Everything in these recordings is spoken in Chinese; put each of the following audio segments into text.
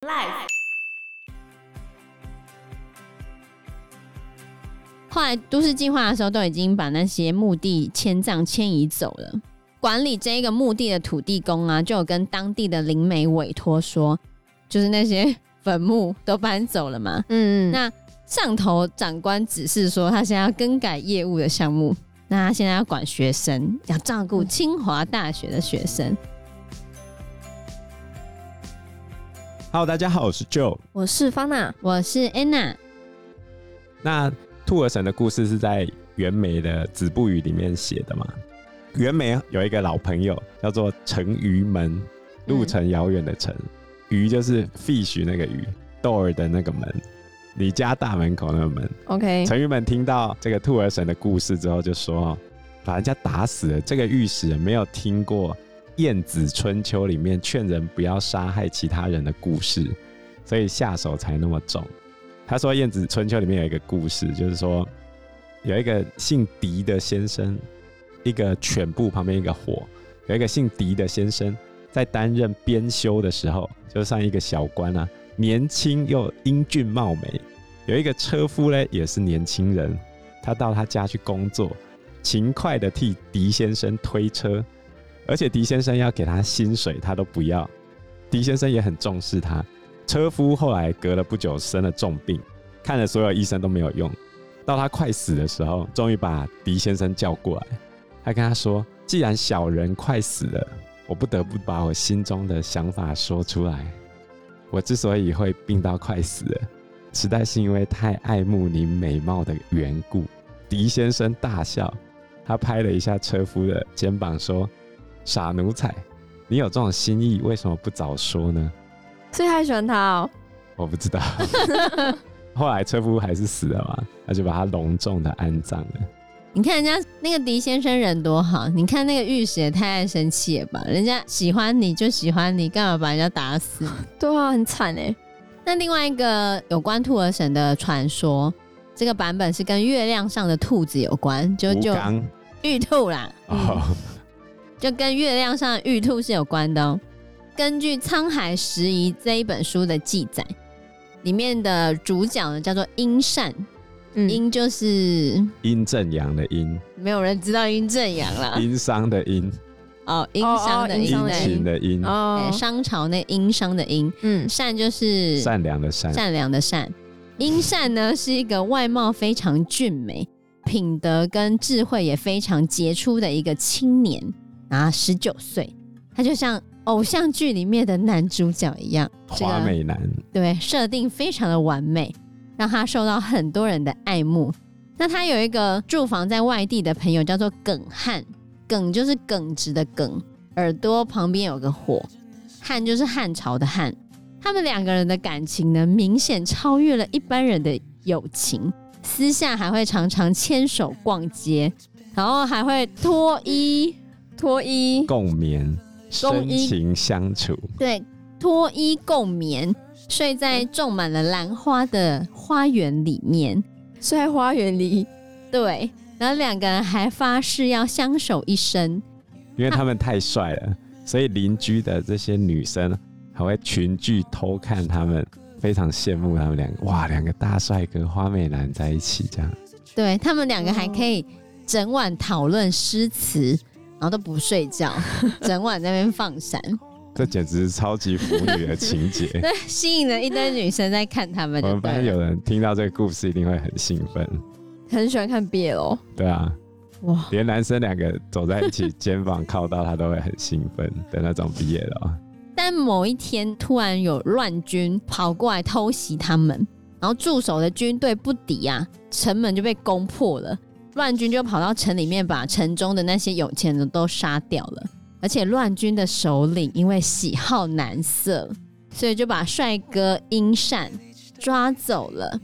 Life。后来都市计划的时候，都已经把那些墓地迁葬迁移走了。管理这一个墓地的土地公啊，就有跟当地的灵媒委托说，就是那些坟墓都搬走了嘛。嗯嗯。那上头长官指示说，他现在要更改业务的项目。那他现在要管学生，要照顾清华大学的学生。Hello，大家好，我是 Joe，我是方娜，我是 Anna。那兔儿神的故事是在袁枚的《子不语》里面写的嘛？袁枚有一个老朋友叫做陈鱼门，路程遥远的程，鱼就是 fish 那个鱼，door 的那个门。你家大门口那个门，OK。陈鱼门听到这个兔儿神的故事之后，就说：“把人家打死了。”这个御史没有听过《晏子春秋》里面劝人不要杀害其他人的故事，所以下手才那么重。他说，《晏子春秋》里面有一个故事，就是说有一个姓狄的先生，一个犬部旁边一个火，有一个姓狄的先生在担任编修的时候，就上一个小官啊。年轻又英俊貌美，有一个车夫呢，也是年轻人。他到他家去工作，勤快的替狄先生推车，而且狄先生要给他薪水，他都不要。狄先生也很重视他。车夫后来隔了不久生了重病，看了所有医生都没有用，到他快死的时候，终于把狄先生叫过来，他跟他说：“既然小人快死了，我不得不把我心中的想法说出来。”我之所以会病到快死了，实在是因为太爱慕你美貌的缘故。狄先生大笑，他拍了一下车夫的肩膀，说：“傻奴才，你有这种心意，为什么不早说呢？”所以他喜欢他哦？我不知道。后来车夫还是死了嘛，他就把他隆重的安葬了。你看人家那个狄先生人多好，你看那个御史也太爱生气了吧？人家喜欢你就喜欢你，干嘛把人家打死？对啊，很惨哎。那另外一个有关兔儿神的传说，这个版本是跟月亮上的兔子有关，就就玉兔啦，哦、嗯，就跟月亮上的玉兔是有关的哦。根据《沧海拾遗》这一本书的记载，里面的主角呢叫做殷善。殷、嗯、就是阴正阳的殷，没有人知道阴正阳了。殷商的殷，哦，殷商的殷，殷勤的殷，哦，商朝那殷商的殷，嗯，善就是善良的善，善良的善。殷善呢是一个外貌非常俊美，品德跟智慧也非常杰出的一个青年啊，十九岁，他就像偶像剧里面的男主角一样，花美男，对，设定非常的完美。让他受到很多人的爱慕。那他有一个住房在外地的朋友，叫做耿汉。耿就是耿直的耿，耳朵旁边有个火。汉就是汉朝的汉。他们两个人的感情呢，明显超越了一般人的友情。私下还会常常牵手逛街，然后还会脱衣脱衣。共眠，深情相处。对，脱衣共眠。睡在种满了兰花的花园里面，睡在花园里，对，然后两个人还发誓要相守一生，因为他们太帅了，所以邻居的这些女生还会群聚偷看他们，非常羡慕他们两个，哇，两个大帅哥花美男在一起这样，对，他们两个还可以整晚讨论诗词，然后都不睡觉，整晚在那边放闪。这简直是超级腐女的情节，对，吸引了一堆女生在看他们。我们班有人听到这个故事，一定会很兴奋，很喜欢看 BL。对啊，哇，连男生两个走在一起，肩膀靠到，他都会很兴奋的那种 BL 哦。但某一天，突然有乱军跑过来偷袭他们，然后驻守的军队不敌啊，城门就被攻破了。乱军就跑到城里面，把城中的那些有钱人都杀掉了。而且乱军的首领因为喜好男色，所以就把帅哥阴善抓走了。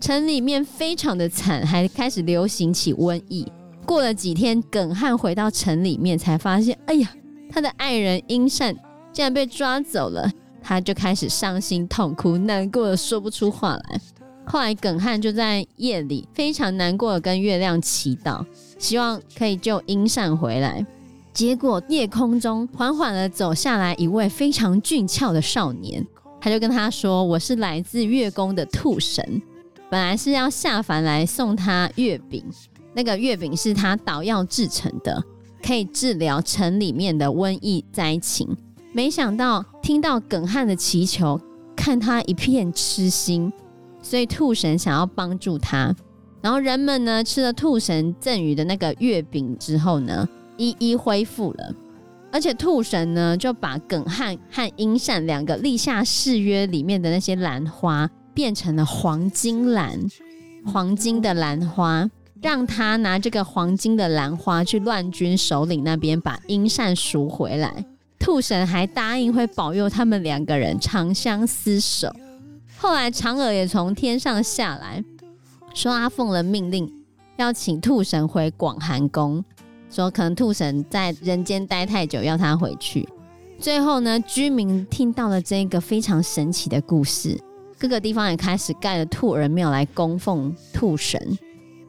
城里面非常的惨，还开始流行起瘟疫。过了几天，耿汉回到城里面，才发现，哎呀，他的爱人阴善竟然被抓走了。他就开始伤心痛哭，难过的说不出话来。后来，耿汉就在夜里非常难过的跟月亮祈祷，希望可以救阴善回来。结果夜空中缓缓地走下来一位非常俊俏的少年，他就跟他说：“我是来自月宫的兔神，本来是要下凡来送他月饼。那个月饼是他捣药制成的，可以治疗城里面的瘟疫灾情。没想到听到耿汉的祈求，看他一片痴心，所以兔神想要帮助他。然后人们呢，吃了兔神赠予的那个月饼之后呢，一一恢复了。”而且兔神呢，就把耿汉和阴善两个立下誓约里面的那些兰花，变成了黄金兰，黄金的兰花，让他拿这个黄金的兰花去乱军首领那边把阴善赎回来。兔神还答应会保佑他们两个人长相厮守。后来嫦娥也从天上下来，说阿凤的命令，要请兔神回广寒宫。说可能兔神在人间待太久，要他回去。最后呢，居民听到了这个非常神奇的故事，各个地方也开始盖了兔儿庙来供奉兔神。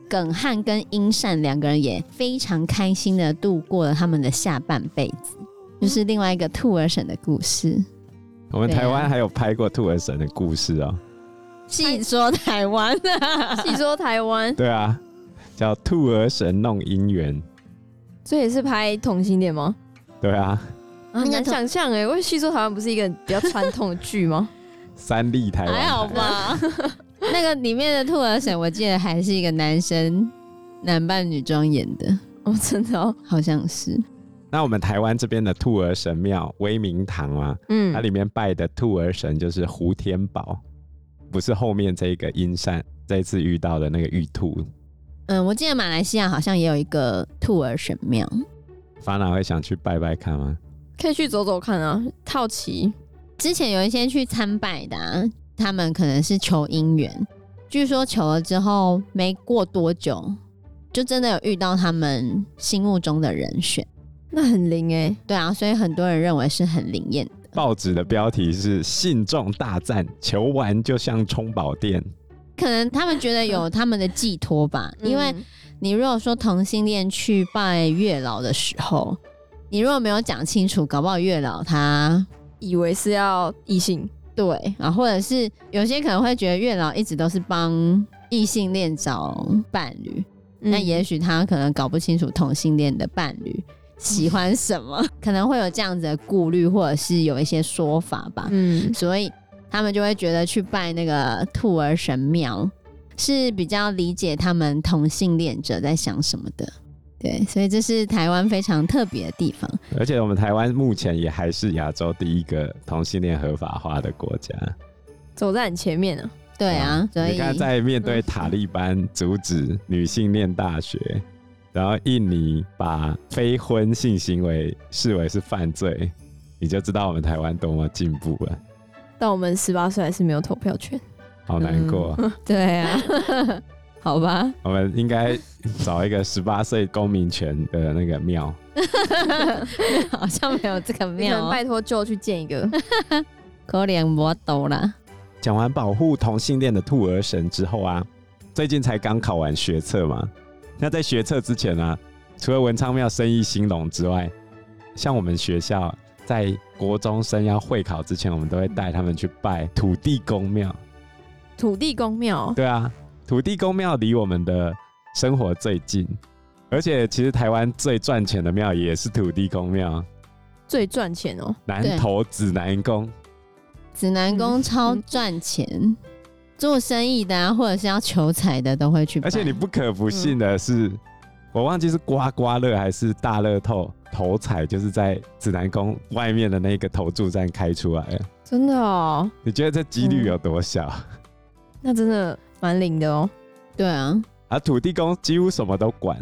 耿汉跟英善两个人也非常开心的度过了他们的下半辈子，就是另外一个兔儿神的故事。我们台湾还有拍过兔儿神的故事哦。戏说台湾啊，细说台湾，对啊，叫兔儿神弄姻缘。这也是拍同性恋吗？对啊，很难想象哎。我戏说台湾不是一个比较传统的剧吗？三立台湾还好吧？那个里面的兔儿神，我记得还是一个男生男扮女装演的哦，真的哦，好像是。那我们台湾这边的兔儿神庙威明堂啊，嗯，它里面拜的兔儿神就是胡天宝，不是后面这个阴善这一次遇到的那个玉兔。嗯，我记得马来西亚好像也有一个兔儿神庙，法娜会想去拜拜看吗？可以去走走看啊，好奇。之前有一些去参拜的啊，他们可能是求姻缘，据说求了之后没过多久，就真的有遇到他们心目中的人选，那很灵哎、欸。对啊，所以很多人认为是很灵验的。报纸的标题是“信众大赞，求完就像充饱电”。可能他们觉得有他们的寄托吧，因为你如果说同性恋去拜月老的时候，你如果没有讲清楚，搞不好月老他以为是要异性，对，啊或者是有些可能会觉得月老一直都是帮异性恋找伴侣，那也许他可能搞不清楚同性恋的伴侣喜欢什么，可能会有这样子的顾虑，或者是有一些说法吧，嗯，所以。他们就会觉得去拜那个兔儿神庙是比较理解他们同性恋者在想什么的，对，所以这是台湾非常特别的地方。而且我们台湾目前也还是亚洲第一个同性恋合法化的国家，走在很前面呢、啊。对啊，所以你看，在面对塔利班阻止女性念大学，嗯、然后印尼把非婚性行为视为是犯罪，你就知道我们台湾多么进步了。但我们十八岁还是没有投票权，好难过。嗯、对啊，好吧。我们应该找一个十八岁公民权的那个庙。好像没有这个庙、喔，拜托舅去建一个。可怜我懂了。讲完保护同性恋的兔儿神之后啊，最近才刚考完学测嘛。那在学测之前呢、啊，除了文昌庙生意兴隆之外，像我们学校。在国中生要会考之前，我们都会带他们去拜土地公庙。土地公庙？对啊，土地公庙离我们的生活最近，而且其实台湾最赚钱的庙也是土地公庙。最赚钱哦，南投指南宫。指南宫超赚钱，嗯、做生意的啊，或者是要求财的都会去。而且你不可不信的是，嗯、我忘记是刮刮乐还是大乐透。头彩就是在指南宫外面的那个投注站开出来了，真的哦？你觉得这几率有多小？嗯、那真的蛮灵的哦。对啊，而土地公几乎什么都管，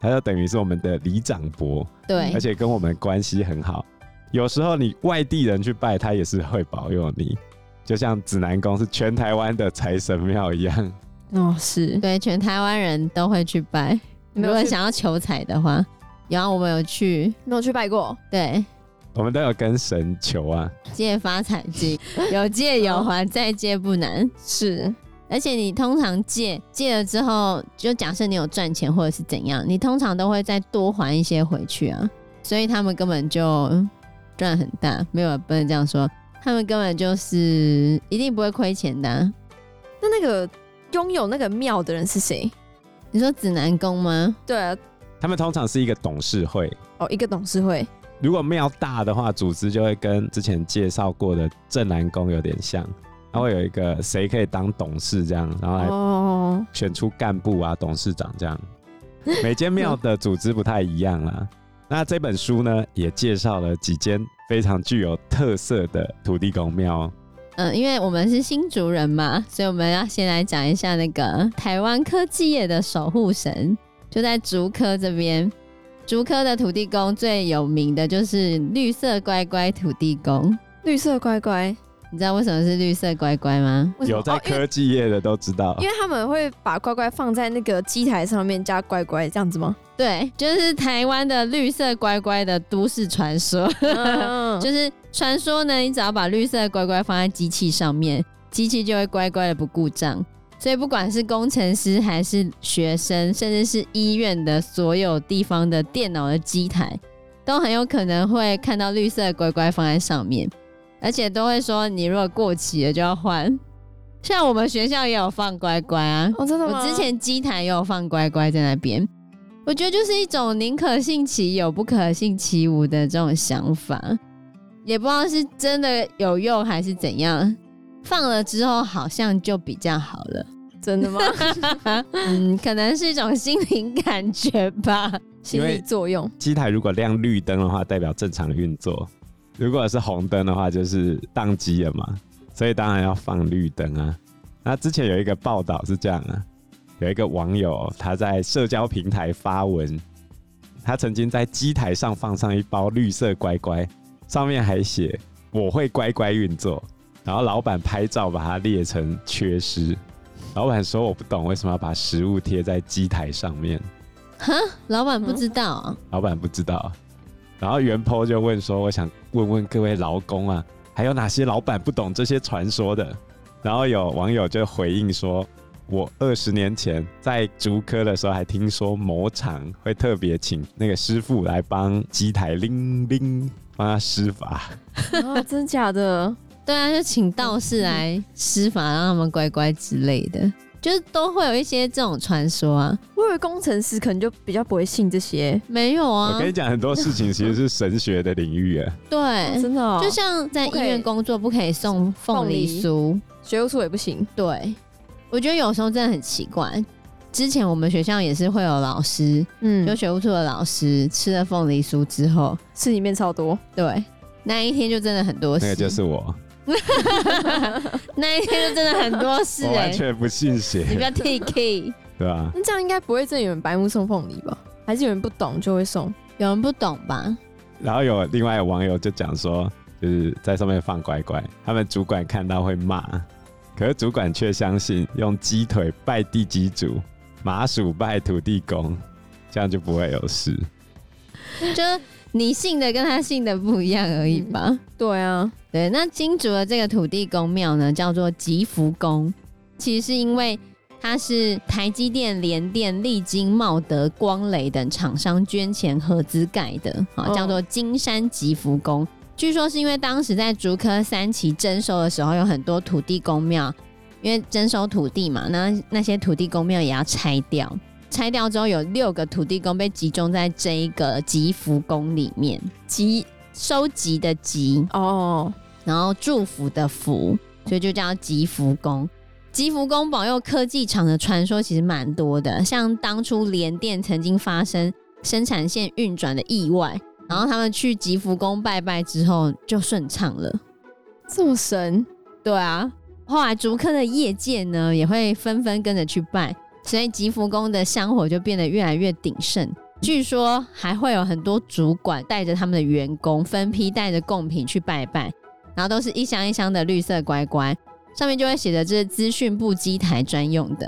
他就等于是我们的里长伯，对，而且跟我们关系很好。有时候你外地人去拜他也是会保佑你，就像指南宫是全台湾的财神庙一样。哦，是对，全台湾人都会去拜。如果想要求财的话。然后我们有去，没有去拜过。对，我们都有跟神求啊，借发财金，有借有还，再借不难。是，而且你通常借借了之后，就假设你有赚钱或者是怎样，你通常都会再多还一些回去啊。所以他们根本就赚很大，没有不能这样说，他们根本就是一定不会亏钱的啊。那那个拥有那个庙的人是谁？你说指南宫吗？对啊，他们通常是一个董事会。哦，一个董事会。如果庙大的话，组织就会跟之前介绍过的正南宫有点像，它会有一个谁可以当董事这样，然后来选出干部啊、董事长这样。每间庙的组织不太一样啦。那这本书呢，也介绍了几间非常具有特色的土地公庙。嗯，因为我们是新竹人嘛，所以我们要先来讲一下那个台湾科技业的守护神，就在竹科这边。竹科的土地公最有名的就是绿色乖乖土地公。绿色乖乖，你知道为什么是绿色乖乖吗？有在科技业的都知道，因为他们会把乖乖放在那个机台上面加乖乖这样子吗？对，就是台湾的绿色乖乖的都市传说。就是传说呢，你只要把绿色乖乖放在机器上面，机器就会乖乖的不故障。所以不管是工程师还是学生，甚至是医院的所有地方的电脑的机台，都很有可能会看到绿色乖乖放在上面，而且都会说你如果过期了就要换。像我们学校也有放乖乖啊，哦，真的吗？我之前机台也有放乖乖在那边。我觉得就是一种宁可信其有，不可信其无的这种想法，也不知道是真的有用还是怎样。放了之后好像就比较好了，真的吗？嗯，可能是一种心灵感觉吧，心理作用。机台如果亮绿灯的话，代表正常的运作；如果是红灯的话，就是宕机了嘛。所以当然要放绿灯啊。那之前有一个报道是这样啊，有一个网友他在社交平台发文，他曾经在机台上放上一包绿色乖乖，上面还写“我会乖乖运作”。然后老板拍照把它列成缺失，老板说我不懂为什么要把食物贴在机台上面。哈，老板不知道啊？老板不知道。然后原 po 就问说，我想问问各位劳工啊，还有哪些老板不懂这些传说的？然后有网友就回应说，我二十年前在竹科的时候还听说某厂会特别请那个师傅来帮机台拎拎，帮他施法。哦，真假的？对啊，就请道士来施法，让他们乖乖之类的，就是都会有一些这种传说啊。我以为工程师可能就比较不会信这些，没有啊。我跟你讲，很多事情其实是神学的领域啊。对，哦、真的、哦，就像在医院工作不可以送凤梨酥，学务处也不行。对，我觉得有时候真的很奇怪。之前我们学校也是会有老师，嗯，就学务处的老师吃了凤梨酥之后，吃里面超多。对，那一天就真的很多事。那个就是我。那一天就真的很多事、完全不信邪。你不要 TK，对吧？那这样应该不会真的有人白目送凤梨吧？还是有人不懂就会送？有人不懂吧？然后有另外有网友就讲说，就是在上面放乖乖，他们主管看到会骂，可是主管却相信用鸡腿拜地基主，麻薯拜土地公，这样就不会有事。就你信的跟他信的不一样而已吧？嗯、对啊。对，那金竹的这个土地公庙呢，叫做吉福宫，其实是因为它是台积电、联电、力晶、茂德、光磊等厂商捐钱合资盖的，啊，叫做金山吉福宫。Oh. 据说是因为当时在竹科三期征收的时候，有很多土地公庙，因为征收土地嘛，那那些土地公庙也要拆掉，拆掉之后有六个土地公被集中在这一个吉福宫里面，集收集的集哦。Oh. 然后祝福的福，所以就叫吉福宫。吉福宫保佑科技厂的传说其实蛮多的，像当初联电曾经发生生产线运转的意外，然后他们去吉福宫拜拜之后就顺畅了。这么神？对啊。后来竹科的业界呢也会纷纷跟着去拜，所以吉福宫的香火就变得越来越鼎盛。据说还会有很多主管带着他们的员工分批带着贡品去拜拜。然后都是一箱一箱的绿色乖乖，上面就会写着这是资讯部机台专用的，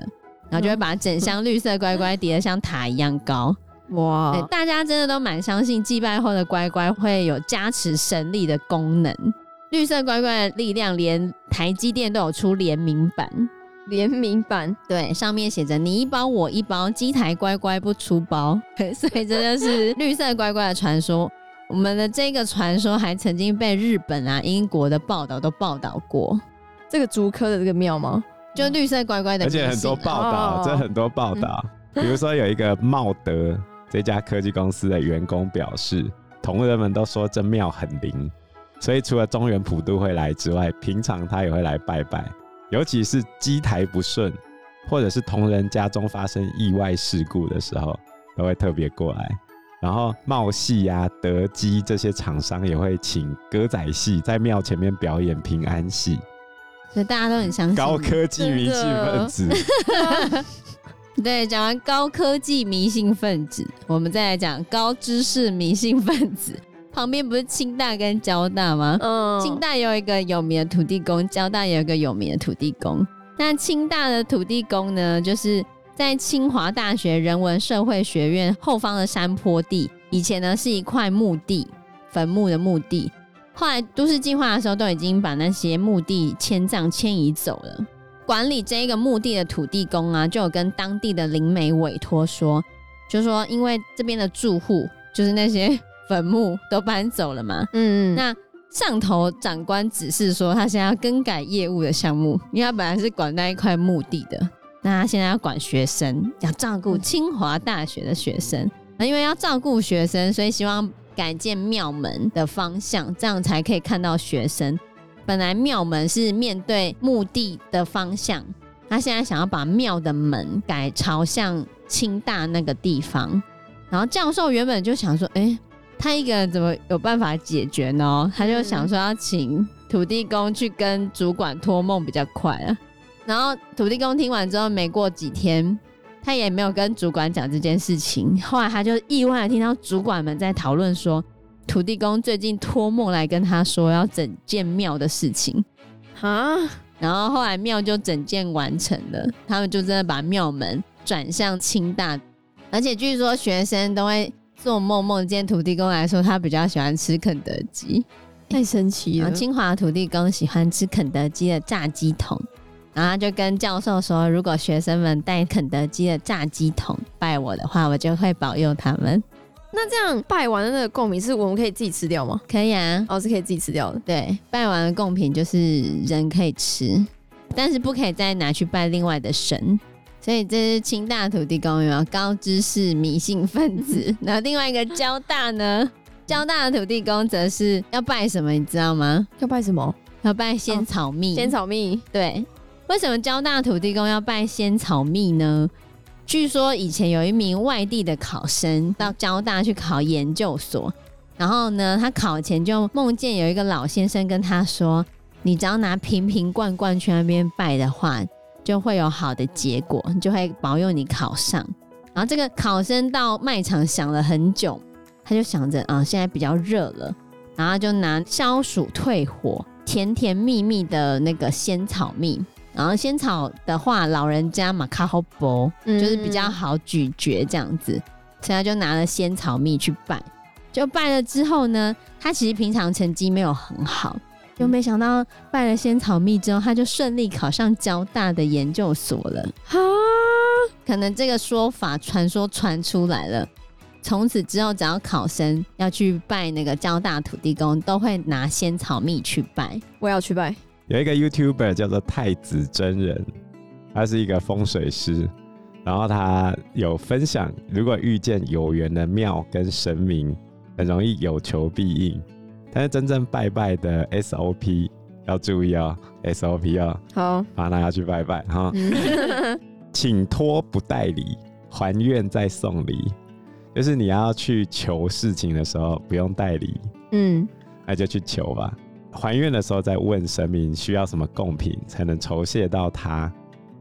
然后就会把整箱绿色乖乖叠得像塔一样高。哇！大家真的都蛮相信祭拜后的乖乖会有加持神力的功能。绿色乖乖的力量，连台积电都有出联名版。联名版，对，上面写着你一包我一包，机台乖乖不出包。所以这就是 绿色乖乖的传说。我们的这个传说还曾经被日本啊、英国的报道都报道过。这个竹科的这个庙吗？就绿色乖乖的、啊，而且很多报道，这、哦、很多报道。嗯、比如说有一个茂德这家科技公司的员工表示，同仁们都说这庙很灵，所以除了中原普渡会来之外，平常他也会来拜拜。尤其是机台不顺，或者是同仁家中发生意外事故的时候，都会特别过来。然后茂戏呀、德基这些厂商也会请歌仔戏在庙前面表演平安戏。所以大家都很相信高科技迷信分子。对，讲完高科技迷信分子，我们再来讲高知识迷信分子。旁边不是清大跟交大吗？嗯，清大有一个有名的土地公，交大有一个有名的土地公。那清大的土地公呢，就是在清华大学人文社会学院后方的山坡地，以前呢是一块墓地，坟墓的墓地。后来都市计划的时候，都已经把那些墓地迁葬迁移走了。管理这一个墓地的土地公啊，就有跟当地的灵媒委托说，就说因为这边的住户就是那些坟墓都搬走了嘛，嗯嗯，那上头长官指示说，他现在要更改业务的项目，因为他本来是管那一块墓地的，那他现在要管学生，要照顾清华大学的学生，那因为要照顾学生，所以希望。改建庙门的方向，这样才可以看到学生。本来庙门是面对墓地的方向，他现在想要把庙的门改朝向清大那个地方。然后教授原本就想说：“哎、欸，他一个人怎么有办法解决呢？”他就想说要请土地公去跟主管托梦比较快啊。然后土地公听完之后，没过几天。他也没有跟主管讲这件事情，后来他就意外的听到主管们在讨论说，土地公最近托梦来跟他说要整建庙的事情，啊，然后后来庙就整建完成了，他们就真的把庙门转向清大，而且据说学生都会做梦梦见土地公来说他比较喜欢吃肯德基，太神奇了。清华土地公喜欢吃肯德基的炸鸡桶。然后他就跟教授说，如果学生们带肯德基的炸鸡桶拜我的话，我就会保佑他们。那这样拜完的那个贡品是我们可以自己吃掉吗？可以啊，哦，是可以自己吃掉的。对，拜完的贡品就是人可以吃，但是不可以再拿去拜另外的神。所以这是清大土地公有高知识迷信分子？然后另外一个交大呢，交大的土地公则是要拜什么？你知道吗？要拜什么？要拜仙草蜜。哦、仙草蜜，对。为什么交大土地公要拜仙草蜜呢？据说以前有一名外地的考生到交大去考研究所，然后呢，他考前就梦见有一个老先生跟他说：“你只要拿瓶瓶罐罐去那边拜的话，就会有好的结果，就会保佑你考上。”然后这个考生到卖场想了很久，他就想着啊，现在比较热了，然后就拿消暑退火、甜甜蜜蜜的那个仙草蜜。然后仙草的话，老人家嘛卡好薄，就是比较好咀嚼这样子，所以他就拿了仙草蜜去拜。就拜了之后呢，他其实平常成绩没有很好，就没想到拜了仙草蜜之后，他就顺利考上交大的研究所了。哈，可能这个说法传说传出来了，从此之后，只要考生要去拜那个交大土地公，都会拿仙草蜜去拜。我要去拜。有一个 YouTuber 叫做太子真人，他是一个风水师，然后他有分享，如果遇见有缘的庙跟神明，很容易有求必应。但是真正拜拜的 SOP 要注意哦，SOP 哦好，把他要去拜拜哈，请托不带礼，还愿再送礼，就是你要去求事情的时候不用带礼，嗯，那就去求吧。还愿的时候，再问神明需要什么贡品才能酬谢到他。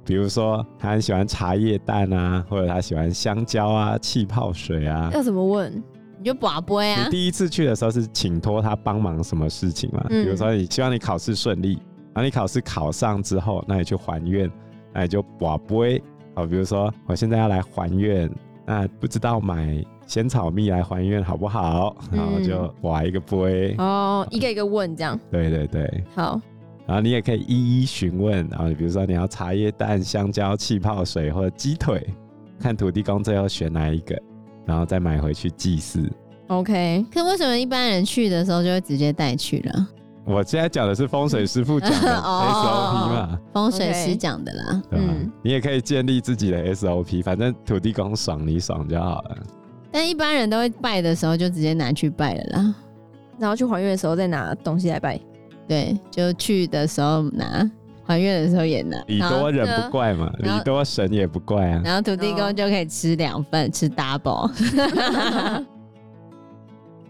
比如说，他很喜欢茶叶蛋啊，或者他喜欢香蕉啊、气泡水啊。要怎么问？你就把杯啊。你第一次去的时候是请托他帮忙什么事情嘛？嗯、比如说，你希望你考试顺利，然后你考试考上之后，那你去还愿，那你就把杯。好，比如说我现在要来还愿，那不知道买。仙草蜜来还愿好不好？然后就挖一个杯哦，一个一个问这样。对对对，好。然后你也可以一一询问，然后比如说你要茶叶蛋、香蕉、气泡水或者鸡腿，看土地公最后选哪一个，然后再买回去祭祀。OK，可为什么一般人去的时候就会直接带去了？我现在讲的是风水师傅讲的 SOP 嘛，风水师讲的啦。对吧？嗯你也可以建立自己的 SOP，反正土地公爽你爽就好了。但一般人都会拜的时候就直接拿去拜了啦。然后去还愿的时候再拿东西来拜。对，就去的时候拿，还愿的时候也拿。礼多人不怪嘛，礼多神也不怪啊。然后土地公就可以吃两份，吃 double。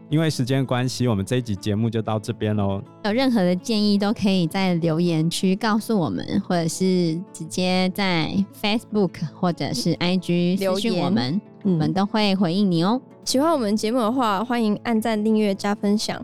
因为时间关系，我们这一集节目就到这边喽。有任何的建议都可以在留言区告诉我们，或者是直接在 Facebook 或者是 IG 私讯我们，我们都会回应你哦。喜欢我们节目的话，欢迎按赞、订阅、加分享。